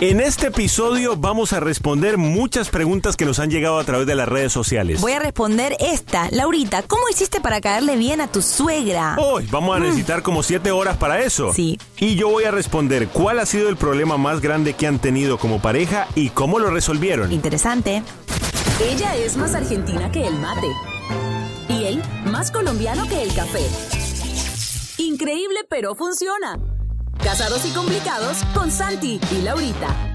En este episodio vamos a responder muchas preguntas que nos han llegado a través de las redes sociales. Voy a responder esta. Laurita, ¿cómo hiciste para caerle bien a tu suegra? Hoy vamos a necesitar como siete horas para eso. Sí. Y yo voy a responder cuál ha sido el problema más grande que han tenido como pareja y cómo lo resolvieron. Interesante. Ella es más argentina que el mate. Y él más colombiano que el café. Increíble, pero funciona. Casados y complicados con Santi y Laurita.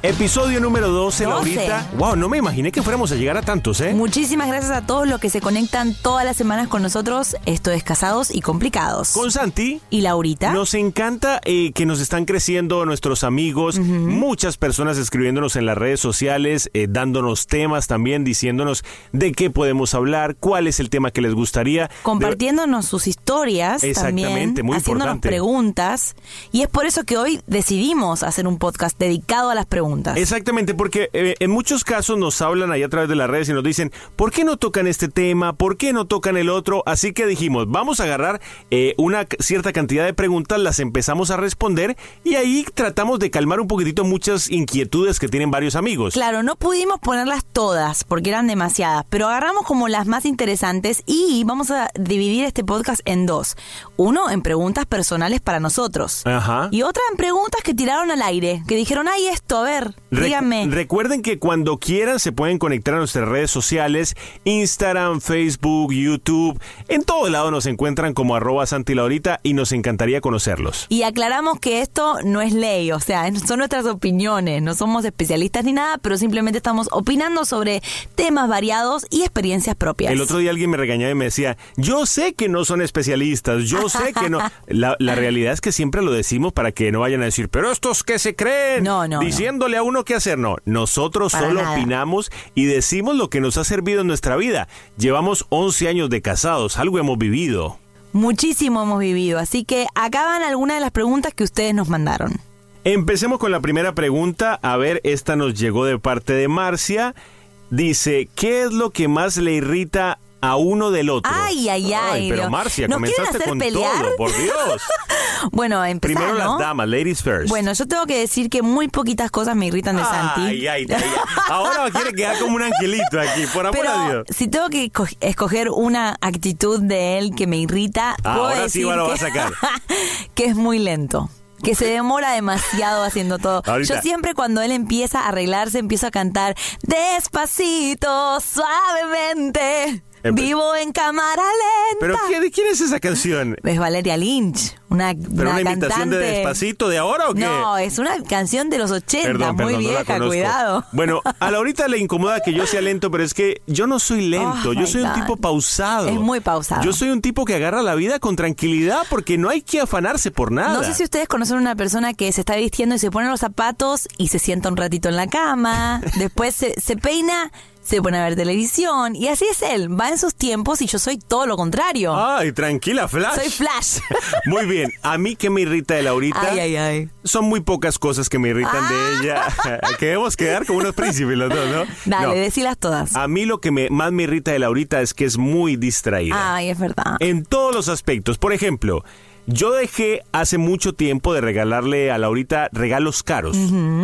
Episodio número 12, 12. Laurita. Wow, no me imaginé que fuéramos a llegar a tantos, ¿eh? Muchísimas gracias a todos los que se conectan todas las semanas con nosotros. Esto es Casados y Complicados. Con Santi. ¿Y Laurita? Nos encanta eh, que nos están creciendo nuestros amigos, muchas personas escribiéndonos en las redes sociales, eh, dándonos temas también, diciéndonos de qué podemos hablar, cuál es el tema que les gustaría. Compartiéndonos sus historias Exactamente, también, muy haciéndonos importante. preguntas. Y es por eso que hoy decidimos hacer un podcast dedicado a las preguntas. Exactamente, porque eh, en muchos casos nos hablan ahí a través de las redes y nos dicen, ¿por qué no tocan este tema? ¿Por qué no tocan el otro? Así que dijimos, vamos a agarrar eh, una cierta cantidad de preguntas, las empezamos a responder y ahí tratamos de calmar un poquitito muchas inquietudes que tienen varios amigos. Claro, no pudimos ponerlas todas porque eran demasiadas, pero agarramos como las más interesantes y vamos a dividir este podcast en dos. Uno en preguntas personales para nosotros Ajá. y otra en preguntas que tiraron al aire, que dijeron, ay, esto, a ver, Re- díganme. Recuerden que cuando quieran se pueden conectar a nuestras redes sociales, Instagram, Facebook, YouTube. En todo lado nos encuentran como arroba Santi Laurita y nos encantaría conocerlos. Y aclaramos que esto no es ley, o sea, son nuestras opiniones, no somos especialistas ni nada, pero simplemente estamos opinando sobre temas variados y experiencias propias. El otro día alguien me regañaba y me decía, yo sé que no son especialistas, yo sé que no. La, la realidad es que siempre lo decimos para que no vayan a decir, pero estos que se creen, No, no, diciéndole a uno qué hacer. No, nosotros Para solo nada. opinamos y decimos lo que nos ha servido en nuestra vida. Llevamos 11 años de casados, algo hemos vivido. Muchísimo hemos vivido, así que acá van algunas de las preguntas que ustedes nos mandaron. Empecemos con la primera pregunta. A ver, esta nos llegó de parte de Marcia. Dice, ¿qué es lo que más le irrita a uno del otro? Ay, ay, ay. pero Dios. Marcia, ¿Nos comenzaste hacer con pelear? todo, por Dios. Bueno, empezar, Primero ¿no? las damas, ladies first. Bueno, yo tengo que decir que muy poquitas cosas me irritan de Santi. Ay, ay, ay, ay. Ahora quiere quedar como un angelito aquí, por amor a Pero Dios. si tengo que esco- escoger una actitud de él que me irrita, puedo Ahora sí decir lo va a que, sacar. que es muy lento. Que se demora demasiado haciendo todo. Ahorita. Yo siempre cuando él empieza a arreglarse, empiezo a cantar despacito, suavemente. Vivo en cámara lenta. ¿Pero qué- de quién es esa canción? Es Valeria Lynch, una, ¿Pero una, imitación de Despacito de ahora o qué? No, es una canción de los 80, Perdón, muy perdón, vieja, cuidado. Bueno, a Laurita le incomoda que yo sea lento, pero es que yo no soy lento, Oh, yo soy un tipo pausado. Es muy pausado. Yo soy un tipo que agarra la vida con tranquilidad porque no hay que afanarse por nada. No sé si ustedes conocen una persona que se está vistiendo y se pone los zapatos y se sienta un ratito en la cama, después se, se peina, se pone a ver televisión y así es él, va en sus tiempos y yo soy todo lo contrario. Ay, tranquila, Flash. Soy Flash. Muy bien, a mí que me irrita de Laurita. Ay, ay, ay. Son muy pocas cosas que me irritan de ella. Queremos quedar como unos príncipes los dos, ¿no? Dale, No. decilas todas. A mí lo que me, más me irrita de Laurita es que es muy distraída. Ay, es verdad. En todos los aspectos. Por ejemplo, yo dejé hace mucho tiempo de regalarle a Laurita regalos caros.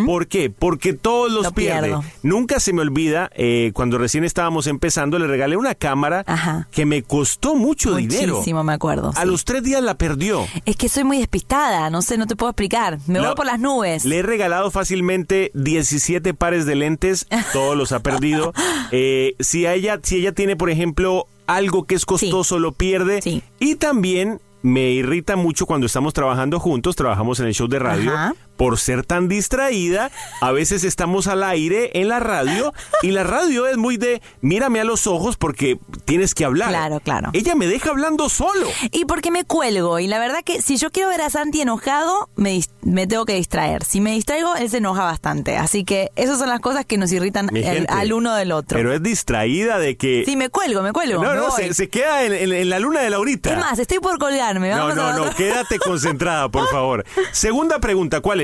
¿Por qué? Porque todos los Lo pierde. pierdo. Nunca se me olvida, eh, cuando recién estábamos empezando, le regalé una cámara Ajá. que me costó mucho dinero. Muchísimo, me acuerdo. A sí. los tres días la perdió. Es que soy muy despistada, no sé, no te puedo explicar. Me La- voy por las nubes. Le he regalado fácilmente 17 pares de lentes, todos los ha perdido. Eh, si a ella, si ella tiene, por ejemplo, algo que es costoso, lo pierde. Sí. Y también me irrita mucho cuando estamos trabajando juntos, trabajamos en el show de radio. Por ser tan distraída, a veces estamos al aire en la radio y la radio es muy de mírame a los ojos porque tienes que hablar. Claro, claro. Ella me deja hablando solo. Y porque me cuelgo. Y la verdad que si yo quiero ver a Santi enojado, me, me tengo que distraer. Si me distraigo, él se enoja bastante. Así que esas son las cosas que nos irritan el- al uno del otro. Pero es distraída de que Sí, me cuelgo, me cuelgo. No, me no, se, se queda en, en- en la luna de Laurita. Es más, estoy por colgarme. no, Vamos no, a no, quédate concentrada, por favor. Segunda pregunta, ¿cuál es?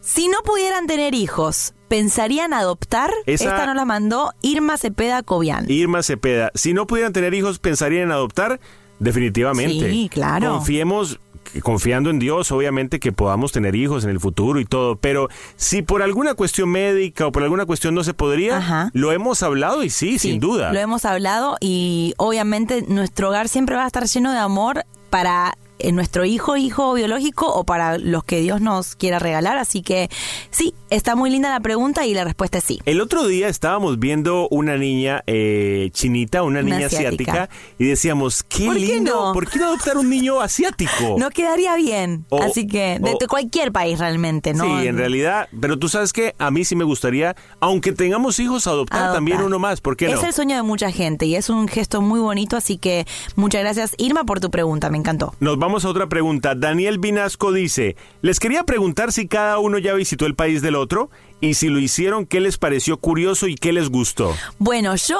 Si no pudieran tener hijos, ¿pensarían adoptar? Esa- Esta nos la mandó Irma Cepeda Cobian. Irma Cepeda. Si no pudieran tener hijos, ¿pensarían en adoptar? Definitivamente. Sí, claro. Confiemos, que- confiando en Dios, obviamente, que podamos tener hijos en el futuro y todo. Pero si por alguna cuestión médica o por alguna cuestión no se podría, Ajá. lo hemos hablado y sí, Sí, sin duda. Lo hemos hablado y obviamente nuestro hogar siempre va a estar lleno de amor para eh, nuestro hijo, hijo biológico o para los que Dios nos quiera regalar. Así que sí, está muy linda la pregunta y la respuesta es sí. El otro día estábamos viendo una niña eh, chinita, una Una niña asiática. asiática. y decíamos, qué ¿Por qué lindo, no? ¿por qué no adoptar un niño asiático? No quedaría bien. O- Así que de, o- de cualquier país realmente, ¿no? Sí, en realidad, pero tú sabes que a mí sí me gustaría, aunque tengamos hijos, adoptar, Adoptar. también uno más, ¿por qué no? Es el sueño de mucha gente y es un gesto muy bonito, así que muchas gracias Irma por tu pregunta, me encantó. Nos vamos a otra pregunta. Daniel Vinasco dice, les quería preguntar si cada uno ya visitó el país del otro y si lo hicieron, ¿qué les pareció curioso y qué les gustó? Bueno, yo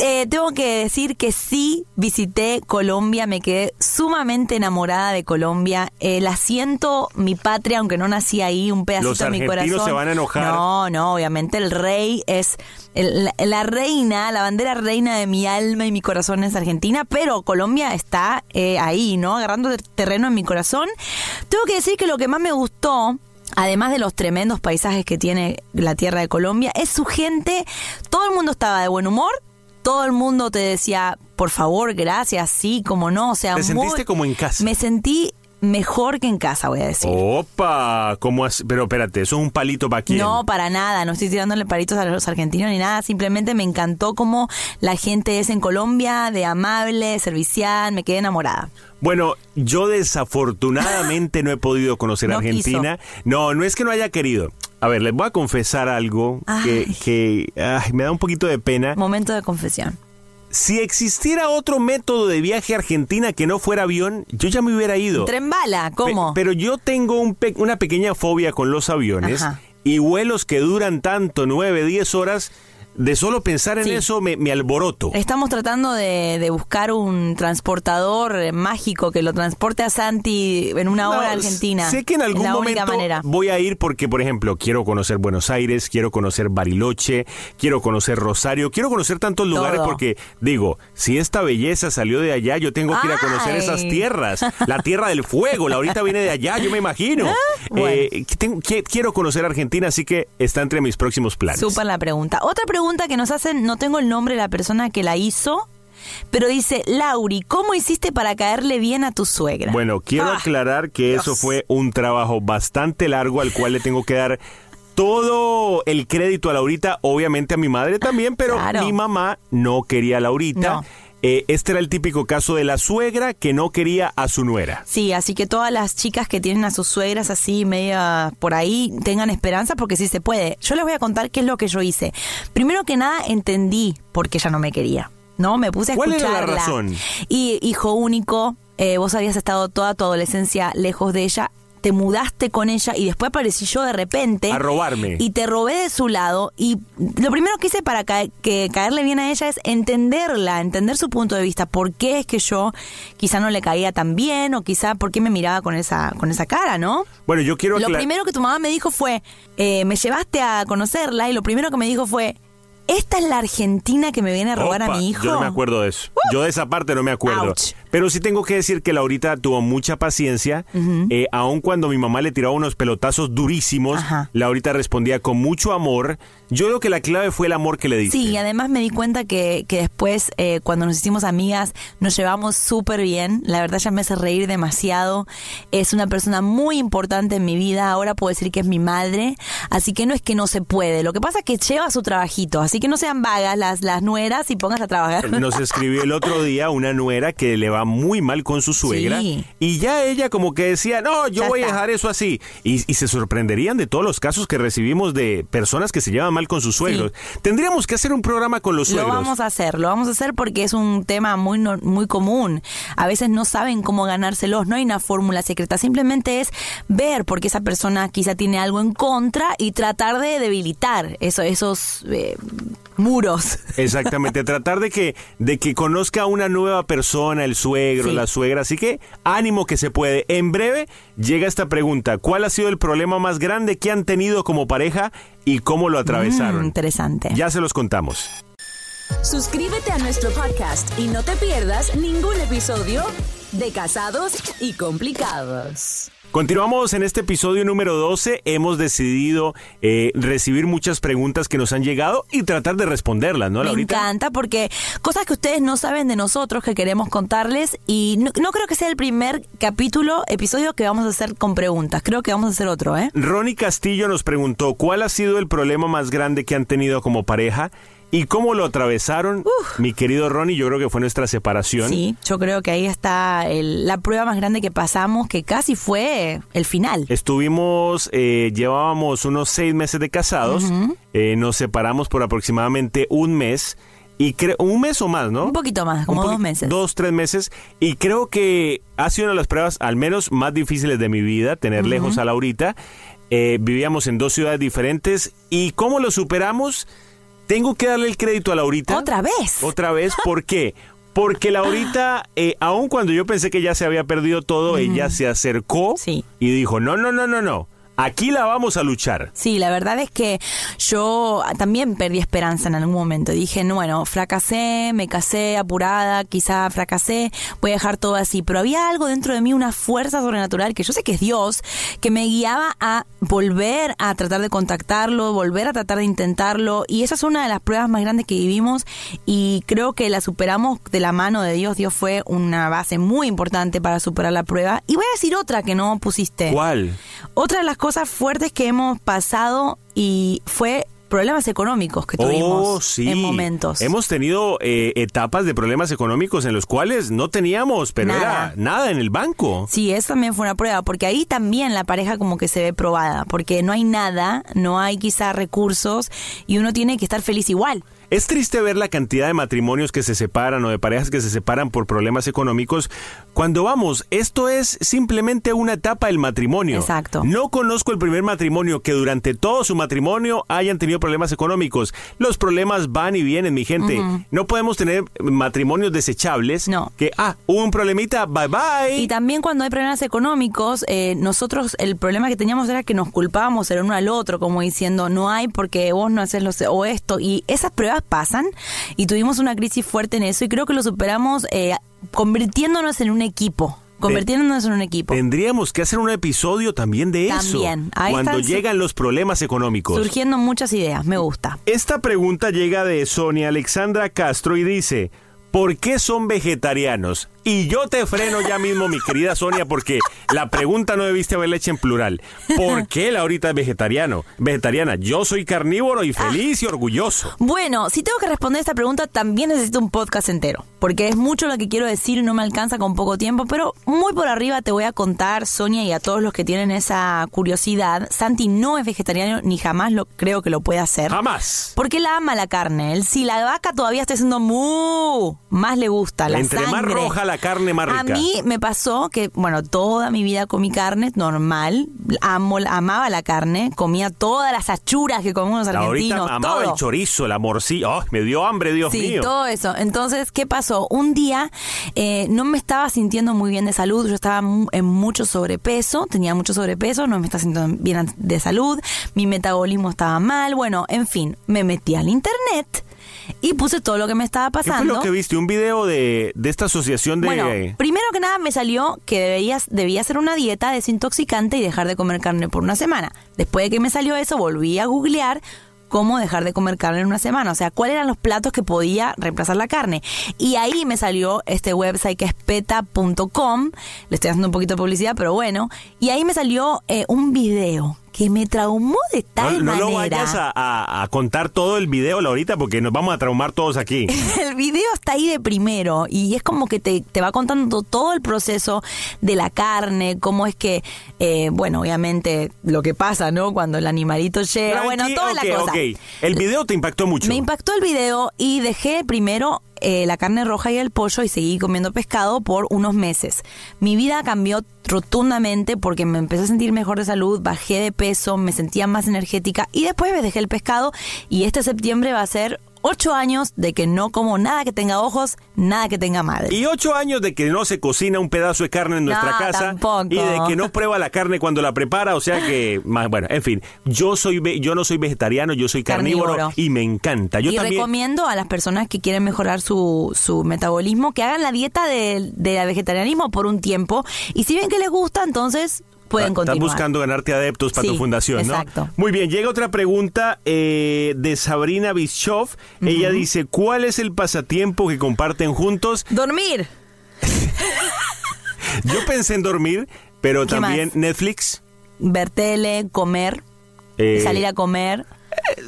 eh, tengo que decir que sí visité Colombia, me quedé sumamente enamorada de Colombia. Eh, la siento mi patria, aunque no nací ahí, un pedacito Los de mi argentinos corazón. se van a enojar. No, no, obviamente el rey es el- la, la reina, la bandera reina de mi alma y mi corazón es Argentina, pero Colombia está eh, ahí, ¿no? Agarrando ter- terreno en mi corazón. Tengo que decir que lo que más me gustó Además de los tremendos paisajes que tiene la tierra de Colombia, es su gente. Todo el mundo estaba de buen humor. Todo el mundo te decía, por favor, gracias, sí, como no. O sea, ¿Te muy- sentiste como en casa? Me sentí mejor que en casa, voy a decir. Opa, ¿cómo has- Pero espérate, eso es un palito para quién. No, para nada, no estoy tirándole palitos a los argentinos ni nada, simplemente me encantó cómo la gente es en Colombia, de amable, servicial, me quedé enamorada. Bueno, yo desafortunadamente no he podido conocer No Argentina. No, no es que no haya querido. A ver, les voy a confesar algo que, Ay. que ay, me da un poquito de pena. Momento de confesión. Si existiera otro método de viaje a Argentina que no fuera avión, yo ya me hubiera ido. Tren bala, ¿cómo? Pe- pero yo tengo un pe- una pequeña fobia con los aviones Ajá. y vuelos que duran tanto, 9, 10 horas, de solo pensar en Sí. eso me, me alboroto. Estamos tratando de, de buscar un transportador eh, mágico que lo transporte a Santi en una hora a Argentina. Sé que en algún momento manera. voy a ir porque, por ejemplo, quiero conocer Buenos Aires, quiero conocer Bariloche, quiero conocer Rosario, quiero conocer tantos lugares Todo. porque, digo, si esta belleza salió de allá, yo tengo que ir a conocer Ay. esas tierras. La tierra del fuego, la ahorita viene de allá, yo me imagino. Bueno. Eh, tengo- quiero conocer Argentina, así que está entre mis próximos planes. Súper la pregunta. Otra pregunta que nos hacen, no tengo el nombre de la persona que la hizo, pero dice, Lauri, ¿cómo hiciste para caerle bien a tu suegra? Bueno, quiero Ah, aclarar que eso fue un trabajo bastante largo al cual le tengo que dar todo el crédito a Laurita, obviamente a mi madre también, pero Claro. mi mamá no quería a Laurita. No. Eh, este era el típico caso de la suegra que no quería a su nuera. Sí, así que todas las chicas que tienen a sus suegras así media por ahí tengan esperanza porque sí se puede. Yo les voy a contar qué es lo que yo hice. Primero que nada entendí por qué ella no me quería. ¿No? Me puse a ¿Cuál era la escucharla. razón? Y hijo único, eh, vos habías estado toda tu adolescencia lejos de ella, te mudaste con ella y después aparecí yo de repente. A robarme. Y te robé de su lado. Y lo primero que hice para ca- que caerle bien a ella es entenderla, entender su punto de vista. ¿Por qué es que yo quizá no le caía tan bien? O quizá por qué me miraba con esa, con esa cara, ¿no? Bueno, yo quiero Lo primero que tu mamá me dijo fue, eh, me llevaste a conocerla y lo primero que me dijo fue, ¿esta es la Argentina que me viene a robar a mi hijo? Yo no me acuerdo de eso. Yo de esa parte no me acuerdo. Ouch. Pero sí tengo que decir que Laurita tuvo mucha paciencia. eh, aun cuando mi mamá le tiraba unos pelotazos durísimos, Laurita respondía con mucho amor. Yo creo que la clave fue el amor que le diste. Sí, y además me di cuenta que, que después, eh, cuando nos hicimos amigas, nos llevamos súper bien. La verdad ya me hace reír demasiado. Es una persona muy importante en mi vida. Ahora puedo decir que es mi madre. Así que no es que no se puede. Lo que pasa es que lleva su trabajito. Así que no sean vagas las, las nueras y pongas a trabajar. Nos escribió el otro día una nuera que le va muy mal con su suegra. Sí. Y ya ella como que decía, no, yo Ya voy a dejar eso así. Y, y se sorprenderían de todos los casos que recibimos de personas que se llevan mal con sus suegros. Tendríamos que hacer un programa con los Lo suegros. vamos a hacer, lo vamos a hacer porque es un tema muy no- muy común. A veces no saben cómo ganárselos, no hay una fórmula secreta, simplemente es ver porque esa persona quizá tiene algo en contra y tratar de debilitar eso, esos eh, muros. Exactamente, tratar de que, de que conozca a una nueva persona, el suegro, Sí. la suegra. Así que ánimo que se puede. En breve llega esta pregunta. ¿Cuál ha sido el problema más grande que han tenido como pareja y cómo lo atravesaron? Mm, interesante. Ya se los contamos. Suscríbete a nuestro podcast y no te pierdas ningún episodio de Casados y Complicados. Continuamos en este episodio número 12. Hemos decidido eh, recibir muchas preguntas que nos han llegado y tratar de responderlas, ¿no, Me Laurita? encanta porque cosas que ustedes no saben de nosotros que queremos contarles y no, no creo que sea el primer capítulo, episodio que vamos a hacer con preguntas. Creo que vamos a hacer otro, ¿eh? Ronnie Castillo nos preguntó cuál ha sido el problema más grande que han tenido como pareja y cómo lo atravesaron. Mi querido Ronnie, yo creo que fue nuestra separación. Sí, yo creo que ahí está el- la prueba más grande que pasamos, que casi fue el final. Estuvimos, eh, llevábamos unos seis meses de casados, eh, nos separamos por aproximadamente un mes. Y creo, un mes o más, ¿no? Un poquito más, como dos meses. Dos, tres meses. Y creo que ha sido una de las pruebas, al menos más difíciles de mi vida, tener lejos a Laurita. Eh, vivíamos en dos ciudades diferentes. ¿Y cómo lo superamos? Tengo que darle el crédito a Laurita. ¿Otra vez? Otra vez, ¿por qué? Porque Laurita, eh, aun cuando yo pensé que ya se había perdido todo, ella se acercó y dijo, no, no, no, no, no, aquí la vamos a luchar. Sí, la verdad es que yo también perdí esperanza en algún momento. Dije, no, bueno, fracasé, me casé apurada, quizá fracasé, voy a dejar todo así. Pero había algo dentro de mí, una fuerza sobrenatural, que yo sé que es Dios, que me guiaba a volver a tratar de contactarlo, volver a tratar de intentarlo. Y esa es una de las pruebas más grandes que vivimos y creo que la superamos de la mano de Dios. Dios fue una base muy importante para superar la prueba. Y voy a decir otra que no pusiste. ¿Cuál? Otra de las cosas fuertes que hemos pasado y fue problemas económicos que tuvimos Oh, sí. en momentos. Hemos tenido eh, etapas de problemas económicos en los cuales no teníamos, pero Nada. era nada en el banco. Sí, eso también fue una prueba, porque ahí también la pareja como que se ve probada, porque no hay nada, no hay quizá recursos y uno tiene que estar feliz igual. Es triste ver la cantidad de matrimonios que se separan o de parejas que se separan por problemas económicos. Cuando vamos, esto es simplemente una etapa del matrimonio. Exacto. No conozco el primer matrimonio que durante todo su matrimonio hayan tenido problemas económicos. Los problemas van y vienen, mi gente. No podemos tener matrimonios desechables. No. Que, ah, hubo un problemita, bye bye. Y también cuando hay problemas económicos, eh, nosotros el problema que teníamos era que nos culpábamos el uno al otro, como diciendo, no hay porque vos no haces lo o esto. Y esas pruebas pasan y tuvimos una crisis fuerte en eso y creo que lo superamos eh, convirtiéndonos en un equipo. Convirtiéndonos en un equipo. Tendríamos que hacer un episodio también de eso. También. Ahí Cuando están llegan los problemas económicos. Surgiendo muchas ideas, me gusta. Esta pregunta llega de Sonia Alexandra Castro y dice, ¿por qué son vegetarianos? Y yo te freno ya mismo, mi querida Sonia, porque la pregunta no debiste haberla hecho en plural. ¿Por qué Laurita es vegetariano? Vegetariana. Yo soy carnívoro y feliz y orgulloso. Bueno, si tengo que responder esta pregunta, también necesito un podcast entero, porque es mucho lo que quiero decir y no me alcanza con poco tiempo, pero muy por arriba te voy a contar, Sonia, y a todos los que tienen esa curiosidad. Santi no es vegetariano ni jamás lo creo que lo pueda hacer. Jamás. Porque él ama la carne. Él, si la vaca todavía está haciendo mu, más le gusta la Entre más sangre. roja la carne, más rica. A mí me pasó que, bueno, toda mi vida comí carne normal, amo, amaba la carne, comía todas las achuras que comemos los Ahorita argentinos, amaba todo. el chorizo, la morcilla. Oh, me dio hambre, Dios Sí, mío. todo eso. Entonces, ¿qué pasó? Un día eh, no me estaba sintiendo muy bien de salud, yo estaba en mucho sobrepeso, tenía mucho sobrepeso, no me estaba sintiendo bien de salud, mi metabolismo estaba mal, bueno, en fin, me metí al internet y puse todo lo que me estaba ¿Qué fue pasando. lo que viste? ¿Un video de, de esta asociación de... Bueno, primero que nada me salió que deberías, debía hacer una dieta desintoxicante y dejar de comer carne por una semana. Después de que me salió eso, volví a googlear cómo dejar de comer carne en una semana, o sea, cuáles eran los platos que podía reemplazar la carne. Y ahí me salió este website que es peta.com, le estoy haciendo un poquito de publicidad, pero bueno, y ahí me salió eh, un video que me traumó de no tal no lo manera. vayas a, a- a contar todo el video, Laurita, porque nos vamos a traumar todos aquí. El video está ahí de primero y es como que te, te va contando todo el proceso de la carne, cómo es que, eh, bueno, obviamente lo que pasa, ¿no? Cuando el animalito llega, bueno, toda la cosa. ok. El video te impactó mucho. Me impactó el video y dejé primero eh, la carne roja y el pollo y seguí comiendo pescado por unos meses. Mi vida cambió rotundamente porque me empecé a sentir mejor de salud, bajé de peso, me sentía más energética y después me dejé el pescado y este septiembre va a ser ocho años de que no como nada que tenga ojos, nada que tenga madre. Y ocho años de que no se cocina un pedazo de carne en nuestra No, casa tampoco. y de que no prueba la carne cuando la prepara, o sea que, más, bueno, en fin, yo soy yo no soy vegetariano, yo soy carnívoro, Carnívoro. y me encanta. Yo y también recomiendo a las personas que quieren mejorar su, su metabolismo que hagan la dieta del de vegetarianismo por un tiempo y si ven que les gusta, entonces pueden Estás buscando ganarte adeptos para Sí, tu fundación, ¿no? exacto. Muy bien, llega otra pregunta eh, de Sabrina Bischoff. Ella dice, ¿cuál es el pasatiempo que comparten juntos? Dormir. Yo pensé en dormir, pero ¿Qué también más? Netflix. ver tele, comer, eh, salir a comer.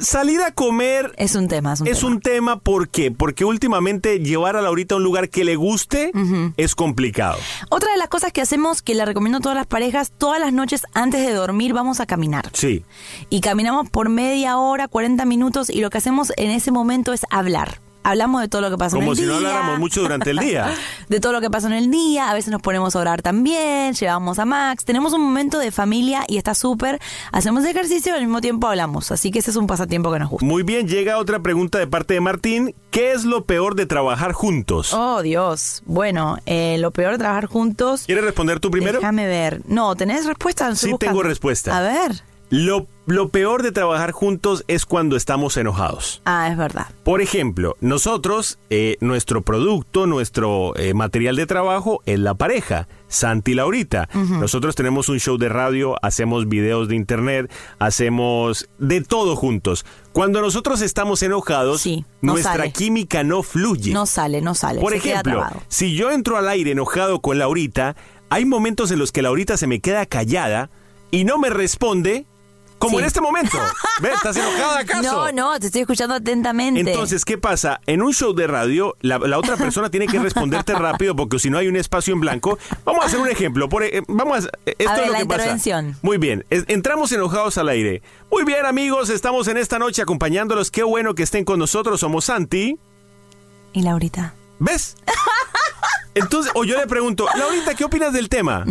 Salir a comer Es un tema, es un es tema. un tema, ¿por qué? Porque últimamente llevar a Laurita a un lugar que le guste es complicado. Otra de las cosas que hacemos, que le recomiendo a todas las parejas, todas las noches antes de dormir vamos a caminar. Sí. Y caminamos por media hora, 40 minutos y lo que hacemos en ese momento es hablar. Hablamos de todo lo que pasa en Como el si día. no habláramos mucho durante el día. de todo lo que pasó en el día, a veces nos ponemos a orar también, llevamos a Max, tenemos un momento de familia y está súper, hacemos ejercicio y al mismo tiempo hablamos, así que ese es un pasatiempo que nos gusta. Muy bien, llega otra pregunta de parte de Martín. ¿Qué es lo peor de trabajar juntos? Oh, Dios. Bueno, eh, lo peor de trabajar juntos... ¿Quieres responder tú primero? Déjame ver. No, ¿tenés respuesta? Sí, buscando. tengo respuesta. A ver. Lo, lo peor de trabajar juntos es cuando estamos enojados. Ah, es verdad. Por ejemplo, nosotros, eh, nuestro producto, nuestro eh, material de trabajo es la pareja, Santi y Laurita. Nosotros tenemos un show de radio, hacemos videos de internet, hacemos de todo juntos. Cuando nosotros estamos enojados, Sí, no nuestra sale. química no fluye. No sale, no sale. Por se ejemplo, si yo entro al aire enojado con Laurita, hay momentos en los que Laurita se me queda callada y no me responde, como Sí. en este momento. ¿Ves? ¿Estás enojada acaso? No, no, te estoy escuchando atentamente. Entonces, ¿qué pasa? En un show de radio, la, la otra persona tiene que responderte rápido porque si no hay un espacio en blanco. Vamos a hacer un ejemplo. Por, e- vamos a, esto A ver, es lo la que pasa. intervención. Muy bien. es- entramos enojados al aire. Muy bien, amigos. Estamos en esta noche acompañándolos. Qué bueno que estén con nosotros. Somos Santi. ¿Y Laurita? ¿Ves? Entonces, o yo le pregunto, Laurita, ¿qué opinas del tema?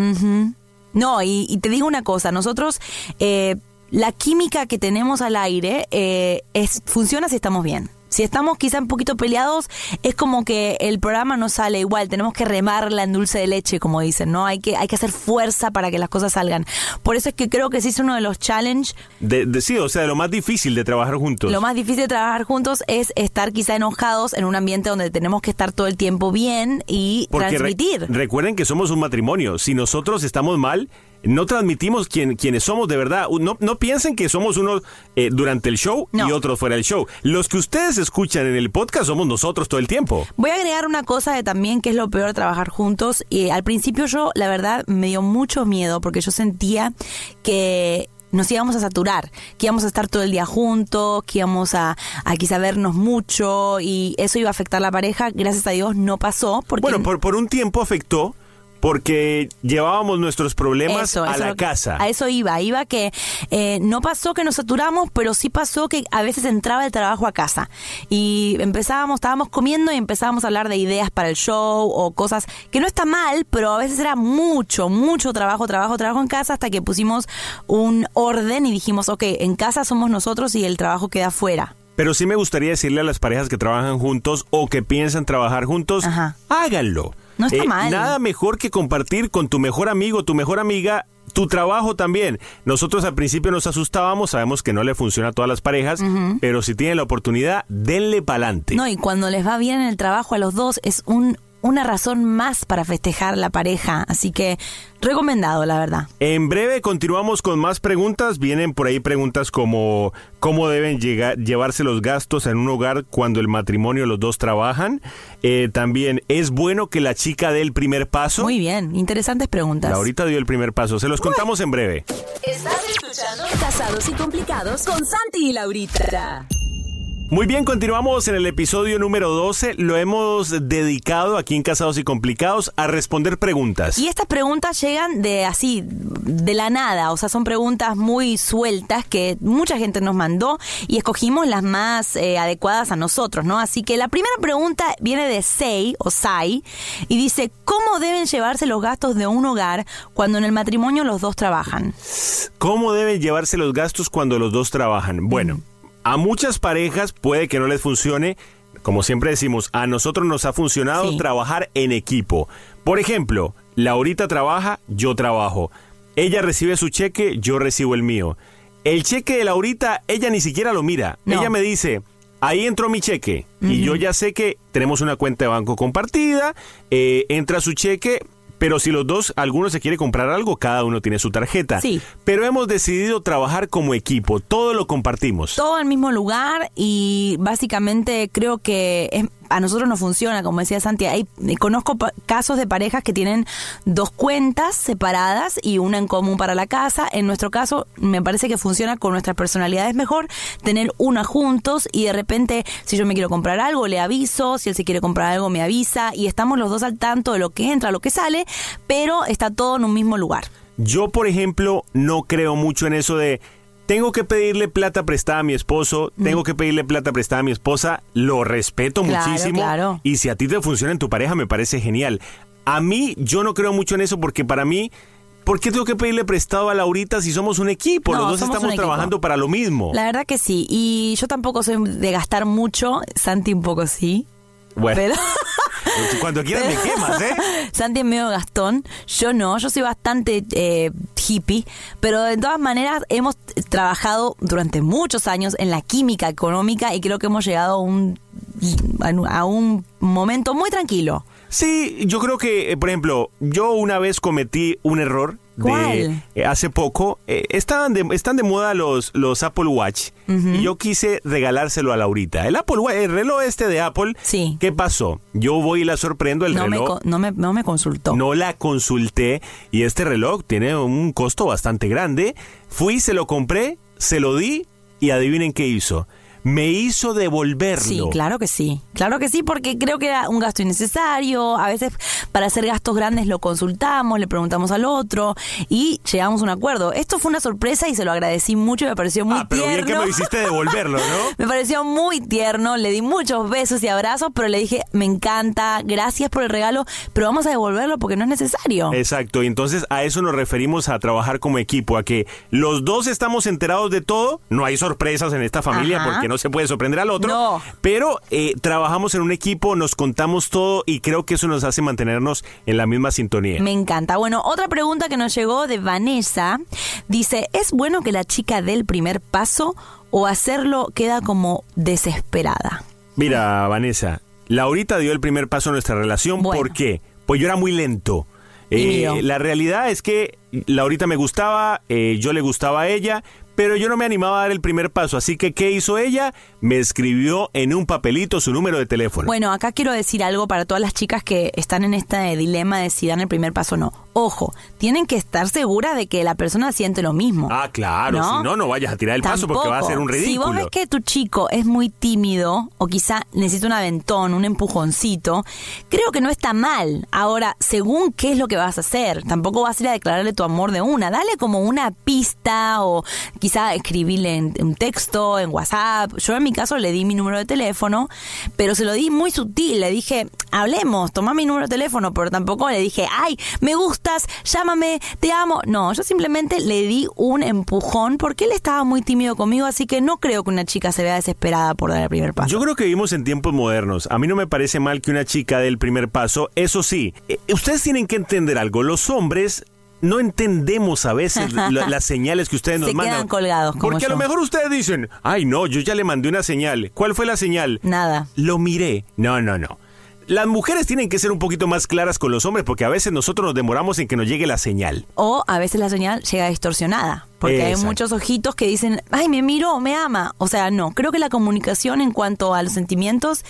No, y, y te digo una cosa, nosotros, eh, la química que tenemos al aire eh, es, funciona si estamos bien. Si estamos quizá un poquito peleados, es como que el programa no sale igual, tenemos que remarla en dulce de leche, como dicen, ¿no? Hay que, hay que hacer fuerza para que las cosas salgan. Por eso es que creo que sí es uno de los challenge De, de- sí, o sea, de lo más difícil de trabajar juntos. Lo más difícil de trabajar juntos es estar quizá enojados en un ambiente donde tenemos que estar todo el tiempo bien y Porque re- transmitir. recuerden que somos un matrimonio. Si nosotros estamos mal, no transmitimos quién, quiénes somos de verdad. No, no piensen que somos unos eh, durante el show y otros fuera del show. Los que ustedes escuchan en el podcast somos nosotros todo el tiempo. Voy a agregar una cosa de también que es lo peor de trabajar juntos. Y al principio yo, la verdad, me dio mucho miedo porque yo sentía que nos íbamos a saturar, que íbamos a estar todo el día juntos, que íbamos a, a quizá vernos mucho y eso iba a afectar a la pareja. Gracias a Dios no pasó. Porque Bueno, por, por un tiempo afectó porque llevábamos nuestros problemas Eso, a eso la casa. A eso iba, iba que eh, no pasó que nos saturamos, pero sí pasó que a veces entraba el trabajo a casa y empezábamos, estábamos comiendo y empezábamos a hablar de ideas para el show o cosas que no está mal, pero a veces era mucho, mucho trabajo, trabajo, trabajo en casa hasta que pusimos un orden y dijimos, ok, en casa somos nosotros y el trabajo queda fuera. Pero sí me gustaría decirle a las parejas que trabajan juntos o que piensan trabajar juntos, háganlo. No está Eh, mal. Nada mejor que compartir con tu mejor amigo, tu mejor amiga, tu trabajo también. Nosotros al principio nos asustábamos, sabemos que no le funciona a todas las parejas, pero si tienen la oportunidad, denle pa'lante. No, y cuando les va bien en el trabajo a los dos es un, una razón más para festejar la pareja, así que recomendado, la verdad. En breve continuamos con más preguntas. Vienen por ahí preguntas como cómo deben llegar, llevarse los gastos en un hogar cuando el matrimonio los dos trabajan. Eh, también, ¿es bueno que la chica dé el primer paso? Muy bien, interesantes preguntas. Laurita dio el primer paso. Se los contamos en breve. Estás escuchando Casados y Complicados con Santi y Laurita. Muy bien, continuamos en el episodio número 12. Lo hemos dedicado aquí en Casados y Complicados a responder preguntas. Y estas preguntas llegan de así, de la nada, o sea, son preguntas muy sueltas que mucha gente nos mandó y escogimos las más eh, adecuadas a nosotros, ¿no? Así que la primera pregunta viene de Sei o Sai y dice, ¿cómo deben llevarse los gastos de un hogar cuando en el matrimonio los dos trabajan? ¿Cómo deben llevarse los gastos cuando los dos trabajan? Bueno, a muchas parejas puede que no les funcione. Como siempre decimos, a nosotros nos ha funcionado trabajar en equipo. Por ejemplo, Laurita trabaja, yo trabajo. Ella recibe su cheque, yo recibo el mío. El cheque de Laurita, ella ni siquiera lo mira. No. Ella me dice, ahí entró mi cheque. Y yo ya sé que tenemos una cuenta de banco compartida, eh, entra su cheque, pero si los dos, alguno se quiere comprar algo, cada uno tiene su tarjeta. Sí. Pero hemos decidido trabajar como equipo, todo lo compartimos. Todo al mismo lugar y básicamente creo que es- a nosotros nos funciona, como decía Santi. Hay, conozco pa- casos de parejas que tienen dos cuentas separadas y una en común para la casa. En nuestro caso, me parece que funciona con nuestras personalidades mejor tener una juntos y de repente, si yo me quiero comprar algo, le aviso. Si él se quiere comprar algo, me avisa. Y estamos los dos al tanto de lo que entra, lo que sale, pero está todo en un mismo lugar. Yo, por ejemplo, no creo mucho en eso de tengo que pedirle plata prestada a mi esposo, tengo que pedirle plata prestada a mi esposa, lo respeto Claro, muchísimo. claro. Y si a ti te funciona en tu pareja, me parece genial. A mí, yo no creo mucho en eso porque para mí, ¿por qué tengo que pedirle prestado a Laurita si somos un equipo? No, Los dos estamos trabajando para lo mismo. La verdad que sí. Y yo tampoco soy de gastar mucho. Santi un poco sí. Bueno, Pero cuando quieras me quemas, ¿eh? Santi es medio gastón. Yo no. Yo soy bastante eh, hippie. Pero de todas maneras hemos trabajado durante muchos años en la química económica y creo que hemos llegado a un, a un momento muy tranquilo. Sí, yo creo que, eh, por ejemplo, yo una vez cometí un error. De, eh, hace poco eh, estaban de, están de moda los, los Apple Watch y yo quise regalárselo a Laurita. El Apple Watch, el reloj este de Apple. Sí. ¿Qué pasó? Yo voy y la sorprendo el No me, reloj. co- no, me, no me consultó. No la consulté y este reloj tiene un costo bastante grande. Fui, se lo compré, se lo di y adivinen qué hizo. Me hizo devolverlo. Sí, claro que sí. Claro que sí, porque creo que era un gasto innecesario. A veces para hacer gastos grandes lo consultamos, le preguntamos al otro y llegamos a un acuerdo. Esto fue una sorpresa y se lo agradecí mucho y me pareció muy Ah, pero bien que tierno. me hiciste devolverlo, ¿no? Me pareció muy tierno, le di muchos besos y abrazos, pero le dije, me encanta, gracias por el regalo, pero vamos a devolverlo porque no es necesario. Exacto, y entonces a eso nos referimos a trabajar como equipo, a que los dos estamos enterados de todo, no hay sorpresas en esta familia Ajá. porque no se puede sorprender al otro, No. pero eh, trabajamos en un equipo, nos contamos todo y creo que eso nos hace mantenernos en la misma sintonía. Me encanta. Bueno, otra pregunta que nos llegó de Vanessa dice, ¿es bueno que la chica dé el primer paso o hacerlo queda como desesperada? Mira, Vanessa, Laurita dio el primer paso en nuestra relación, Bueno. ¿por qué? Pues yo era muy lento. Eh, la realidad es que Laurita me gustaba, eh, yo le gustaba a ella, pero yo no me animaba a dar el primer paso. Así que, ¿qué hizo ella? Me escribió en un papelito su número de teléfono. Bueno, acá quiero decir algo para todas las chicas que están en este dilema de si dan el primer paso o no. Ojo, tienen que estar seguras de que la persona siente lo mismo. ah, claro, ¿no? si no, no vayas a tirar el paso porque va a ser un Si ridículo. vos ves que tu chico es muy tímido o quizá necesita un aventón, un empujoncito, creo que no está mal. Ahora, según qué es lo que vas a hacer, tampoco vas a ir a declararle tu amor de una. Dale como una pista o quizá escribirle en un texto, en WhatsApp. Yo en mi caso le di mi número de teléfono, pero se lo di muy sutil. Le dije, hablemos, toma mi número de teléfono, pero tampoco le dije, ay, me gustas, llámame, te amo. No, yo simplemente le di un empujón porque él estaba muy tímido conmigo, así que no creo que una chica se vea desesperada por dar el primer paso. Yo creo que vivimos en tiempos modernos. A mí no me parece mal que una chica dé el primer paso. Eso sí, eh, ustedes tienen que entender algo. Los hombres no entendemos a veces la- las señales que ustedes nos Se mandan. quedan colgados, como Porque a lo mejor ustedes dicen, ay no, yo ya le mandé una señal. ¿Cuál fue la señal? Nada. Lo miré. No, no, no. Las mujeres tienen que ser un poquito más claras con los hombres porque a veces nosotros nos demoramos en que nos llegue la señal. O a veces la señal llega distorsionada. Porque hay muchos ojitos que dicen, ay, me miró, me ama. O sea, no, creo que la comunicación en cuanto a los sentimientos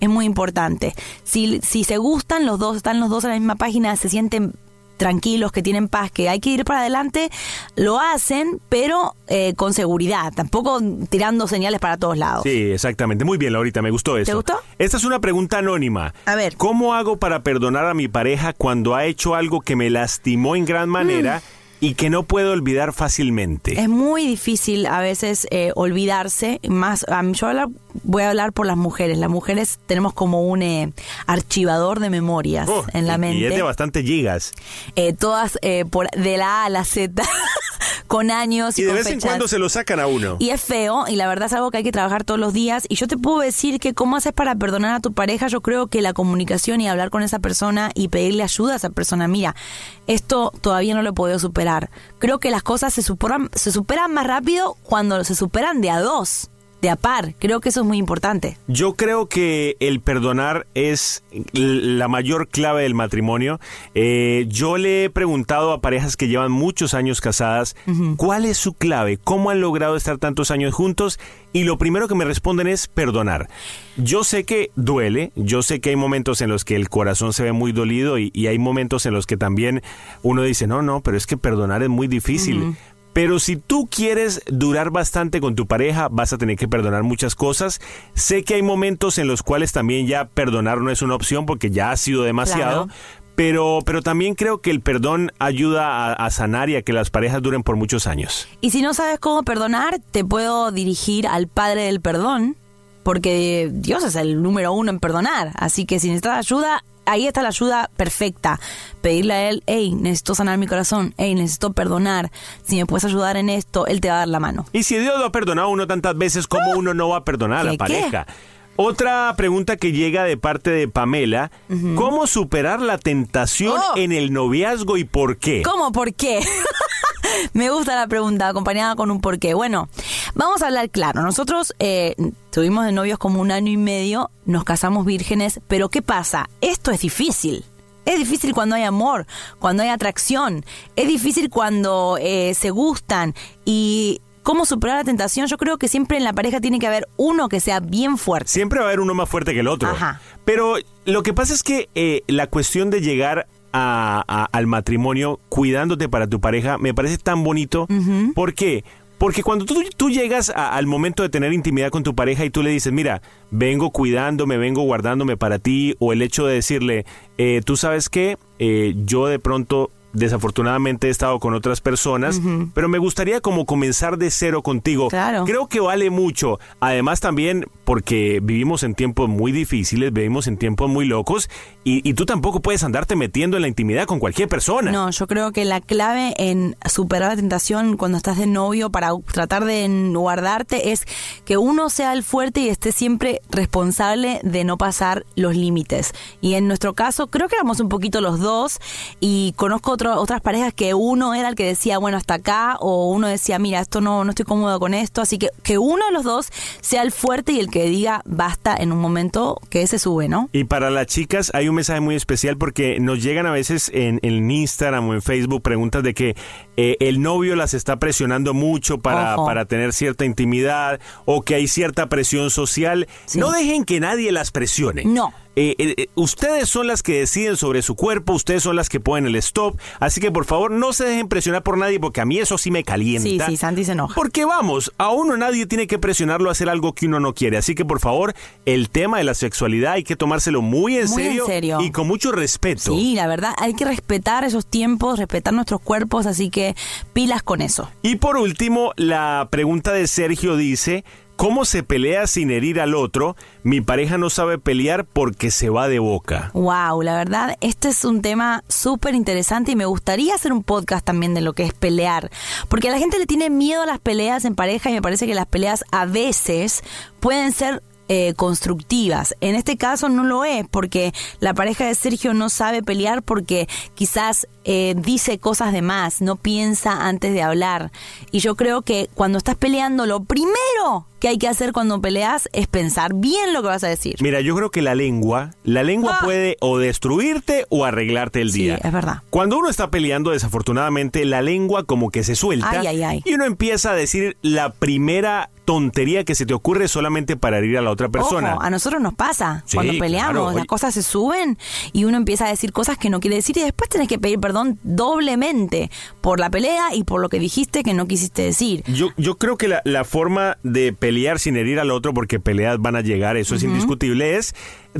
es muy importante. Si, si se gustan los dos, están los dos en la misma página, se sienten tranquilos, que tienen paz, que hay que ir para adelante, lo hacen, pero eh, con seguridad, tampoco tirando señales para todos lados. Sí, exactamente. Muy bien, Laurita, me gustó eso. ¿Te gustó? Esta es una pregunta anónima. A ver. ¿Cómo hago para perdonar a mi pareja cuando ha hecho algo que me lastimó en gran manera y que no puedo olvidar fácilmente? Es muy difícil a veces eh, olvidarse, más yo hablar- voy a hablar por las mujeres. Las mujeres tenemos como un eh, archivador de memorias Oh, en la mente. Y es de bastante gigas. Eh, todas eh, por, de la A a la Z, con años y, Y de con vez en cuando se lo sacan a uno. Y es feo, y la verdad es algo que hay que trabajar todos los días. Y yo te puedo decir que cómo haces para perdonar a tu pareja, yo creo que la comunicación y hablar con esa persona y pedirle ayuda a esa persona, mira, esto todavía no lo he podido superar. Creo que las cosas se superan, se superan más rápido cuando se superan de a dos, de a par. Creo que eso es muy importante. Yo creo que el perdonar es la mayor clave del matrimonio. Eh, yo le he preguntado a parejas que llevan muchos años casadas cuál es su clave, cómo han logrado estar tantos años juntos y lo primero que me responden es perdonar. Yo sé que duele, yo sé que hay momentos en los que el corazón se ve muy dolido y, y hay momentos en los que también uno dice, no, no, pero es que perdonar es muy difícil. Pero si tú quieres durar bastante con tu pareja, vas a tener que perdonar muchas cosas. Sé que hay momentos en los cuales también ya perdonar no es una opción porque ya ha sido demasiado. Claro. Pero, pero también creo que el perdón ayuda a, a sanar y a que las parejas duren por muchos años. Y si no sabes cómo perdonar, te puedo dirigir al Padre del Perdón, porque Dios es el número uno en perdonar. Así que si necesitas ayuda, ahí está la ayuda perfecta. Pedirle a Él, hey, necesito sanar mi corazón, hey, necesito perdonar. Si me puedes ayudar en esto, Él te va a dar la mano. Y si Dios lo ha perdonado a uno tantas veces, ¿cómo uno no va a perdonar a la ¿Qué, qué? Otra pregunta que llega de parte de Pamela, ¿cómo superar la tentación Oh. en el noviazgo y por qué? ¿Cómo? ¿Por qué? Me gusta la pregunta, acompañada con un por qué. Bueno, vamos a hablar claro. Nosotros eh, tuvimos de novios como un año y medio, nos casamos vírgenes, pero ¿qué pasa? Esto es difícil. Es difícil cuando hay amor, cuando hay atracción. Es difícil cuando eh, se gustan. Y cómo superar la tentación, yo creo que siempre en la pareja tiene que haber uno que sea bien fuerte. Siempre va a haber uno más fuerte que el otro. Ajá. Pero lo que pasa es que eh, la cuestión de llegar a- a- al matrimonio cuidándote para tu pareja me parece tan bonito. ¿Por qué? Porque cuando tú, tú llegas a- al momento de tener intimidad con tu pareja y tú le dices, mira, vengo cuidándome, vengo guardándome para ti, o el hecho de decirle, eh, tú sabes qué, Eh, yo de pronto desafortunadamente he estado con otras personas, pero me gustaría como comenzar de cero contigo. Claro. Creo que vale mucho. Además también porque vivimos en tiempos muy difíciles, vivimos en tiempos muy locos y, y tú tampoco puedes andarte metiendo en la intimidad con cualquier persona. No, yo creo que la clave en superar la tentación cuando estás de novio para tratar de guardarte es que uno sea el fuerte y esté siempre responsable de no pasar los límites. Y en nuestro caso, creo que éramos un poquito los dos y conozco otros otro, otras parejas que uno era el que decía, bueno, hasta acá, o uno decía, mira, esto no, no estoy cómodo con esto, así que que uno de los dos sea el fuerte y el que diga basta en un momento que se sube, ¿no? Y para las chicas hay un mensaje muy especial porque nos llegan a veces en, en Instagram o en Facebook preguntas de que eh, el novio las está presionando mucho para, Ojo. para tener cierta intimidad o que hay cierta presión social. No dejen que nadie las presione. No. Eh, eh, eh, ustedes son las que deciden sobre su cuerpo, ustedes son las que ponen el stop, así que por favor no se dejen presionar por nadie porque a mí eso sí me calienta. Sí, sí, Santi se enoja. Porque vamos, a uno nadie tiene que presionarlo a hacer algo que uno no quiere, así que por favor el tema de la sexualidad hay que tomárselo muy en, Muy en serio, serio. y con mucho respeto. Sí, la verdad, hay que respetar esos tiempos, respetar nuestros cuerpos, así que pilas con eso. Y por último, la pregunta de Sergio dice, ¿cómo se pelea sin herir al otro? Mi pareja no sabe pelear porque se va de boca. Wow, la verdad, este es un tema súper interesante y me gustaría hacer un podcast también de lo que es pelear. Porque a la gente le tiene miedo a las peleas en pareja y me parece que las peleas a veces pueden ser eh, constructivas. En este caso no lo es porque la pareja de Sergio no sabe pelear porque quizás eh, dice cosas de más, no piensa antes de hablar. Y yo creo que cuando estás peleando, lo primero que hay que hacer cuando peleas es pensar bien lo que vas a decir. Mira, yo creo que la lengua, la lengua Ah. puede o destruirte o arreglarte el Sí, día. es verdad. Cuando uno está peleando, desafortunadamente, la lengua como que se suelta Ay, ay, ay. y uno empieza a decir la primera tontería que se te ocurre solamente para herir a la otra persona. Ojo, a nosotros nos pasa Sí, cuando peleamos, claro, las cosas se suben y uno empieza a decir cosas que no quiere decir y después tenés que pedir perdón doblemente por la pelea y por lo que dijiste que no quisiste decir. Yo, yo creo que la, la forma de pelear sin herir al otro, porque peleas van a llegar, eso es indiscutible, es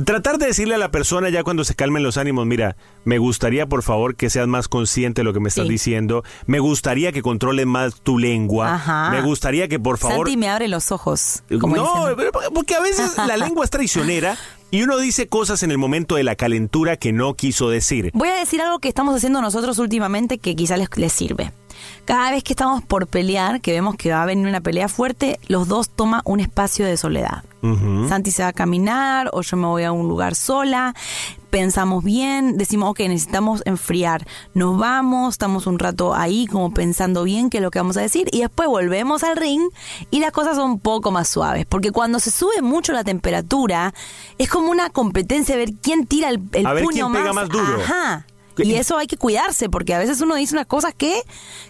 tratar de decirle a la persona ya cuando se calmen los ánimos, mira, me gustaría por favor que seas más consciente de lo que me estás Sí. diciendo, me gustaría que controles más tu lengua, Ajá. me gustaría que por favor... Santi me abre los ojos. Como no, dicen. pero porque a veces la lengua es traicionera y uno dice cosas en el momento de la calentura que no quiso decir. Voy a decir algo que estamos haciendo nosotros últimamente que quizás les, les sirve. Cada vez que estamos por pelear, que vemos que va a venir una pelea fuerte, los dos toman un espacio de soledad. Santi se va a caminar o yo me voy a un lugar sola. Pensamos bien, decimos, ok, necesitamos enfriar. Nos vamos, estamos un rato ahí como pensando bien qué es lo que vamos a decir y después volvemos al ring y las cosas son un poco más suaves. Porque cuando se sube mucho la temperatura, es como una competencia de ver quién tira el, el A ver puño quién pega más duro. Ajá. ¿Qué- Y eso hay que cuidarse porque a veces uno dice unas cosas que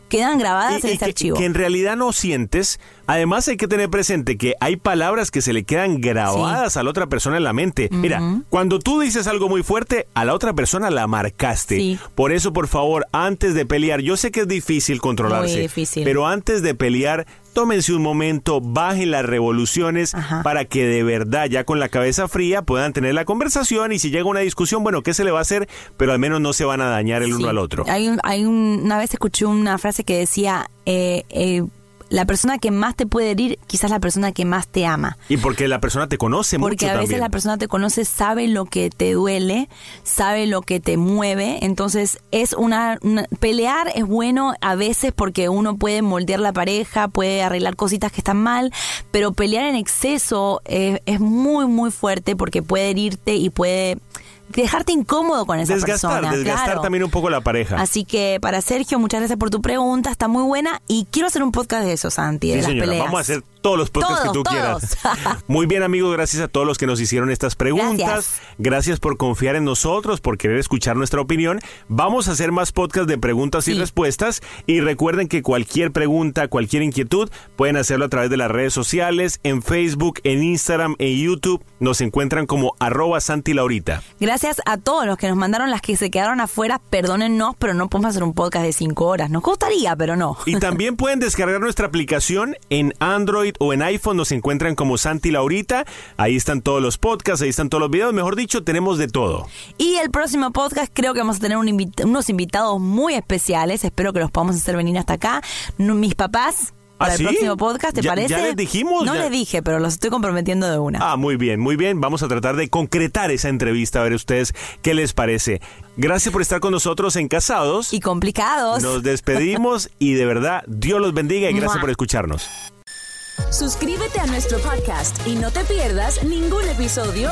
quedan grabadas Y- en y este que, archivo. que en realidad no sientes. Además hay que tener presente que hay palabras que se le quedan grabadas a la otra persona en la mente. Mira, cuando tú dices algo muy fuerte, a la otra persona la marcaste. Sí. Por eso, por favor, antes de pelear, yo sé que es difícil controlarse, Muy difícil. pero antes de pelear, tómense un momento, bajen las revoluciones Ajá. para que de verdad, ya con la cabeza fría, puedan tener la conversación y si llega una discusión, bueno, ¿qué se le va a hacer? Pero al menos no se van a dañar el uno al otro. Hay, un- hay un- una vez escuché una frase que decía, eh, eh, la persona que más te puede herir, quizás la persona que más te ama. Y porque la persona te conoce Porque mucho a veces también. la persona te conoce, sabe lo que te duele, sabe lo que te mueve. Entonces, es una, una- pelear es bueno a veces porque uno puede moldear la pareja, puede arreglar cositas que están mal, pero pelear en exceso es, es muy, muy fuerte porque puede herirte y puede dejarte incómodo con esa desgastar, persona. desgastar claro. también un poco la pareja. Así que para Sergio, muchas gracias por tu pregunta, está muy buena y quiero hacer un podcast de eso, Santi, de Sí, las señora, peleas. vamos a hacer todos los podcasts que tú todos. quieras. Muy bien, amigos, gracias a todos los que nos hicieron estas preguntas. Gracias. Gracias por confiar en nosotros, por querer escuchar nuestra opinión. Vamos a hacer más podcasts de preguntas y respuestas. Y recuerden que cualquier pregunta, cualquier inquietud, pueden hacerlo a través de las redes sociales, en Facebook, en Instagram, en YouTube. Nos encuentran como arroba Santi Laurita. Gracias a todos los que nos mandaron las que se quedaron afuera, perdónennos, pero no podemos hacer un podcast de cinco horas. Nos gustaría, pero no. Y también pueden descargar nuestra aplicación en Android o en iPhone. Nos encuentran como Santi Laurita. Ahí están todos los podcasts, ahí están todos los videos. Mejor dicho, tenemos de todo. Y el próximo podcast creo que vamos a tener un invit- unos invitados muy especiales. Espero que los podamos hacer venir hasta acá. Mis papás. Para ¿Ah, el sí? próximo podcast, ¿te ¿Ya- parece? ya les dijimos? No Ya- les dije, pero los estoy comprometiendo de una. Ah, muy bien, muy bien. Vamos a tratar de concretar esa entrevista, a ver ustedes qué les parece. Gracias por estar con nosotros en Casados. Y complicados. Nos despedimos y de verdad, Dios los bendiga y gracias por escucharnos. Suscríbete a nuestro podcast y no te pierdas ningún episodio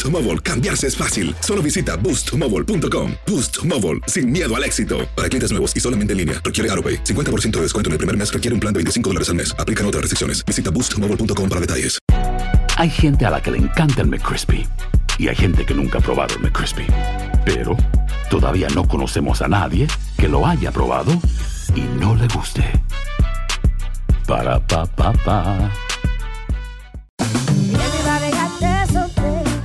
Boost Mobile, cambiarse es fácil. Solo visita boostmobile.com. Boost Mobile, sin miedo al éxito. Para clientes nuevos y solamente en línea, requiere AroPay. 50% de descuento en el primer mes requiere un plan de 25 dólares al mes. Aplican otras restricciones. Visita boostmobile.com para detalles. Hay gente a la que le encanta el McCrispy y hay gente que nunca ha probado el McCrispy. Pero todavía no conocemos a nadie que lo haya probado y no le guste. Para pa pa pa.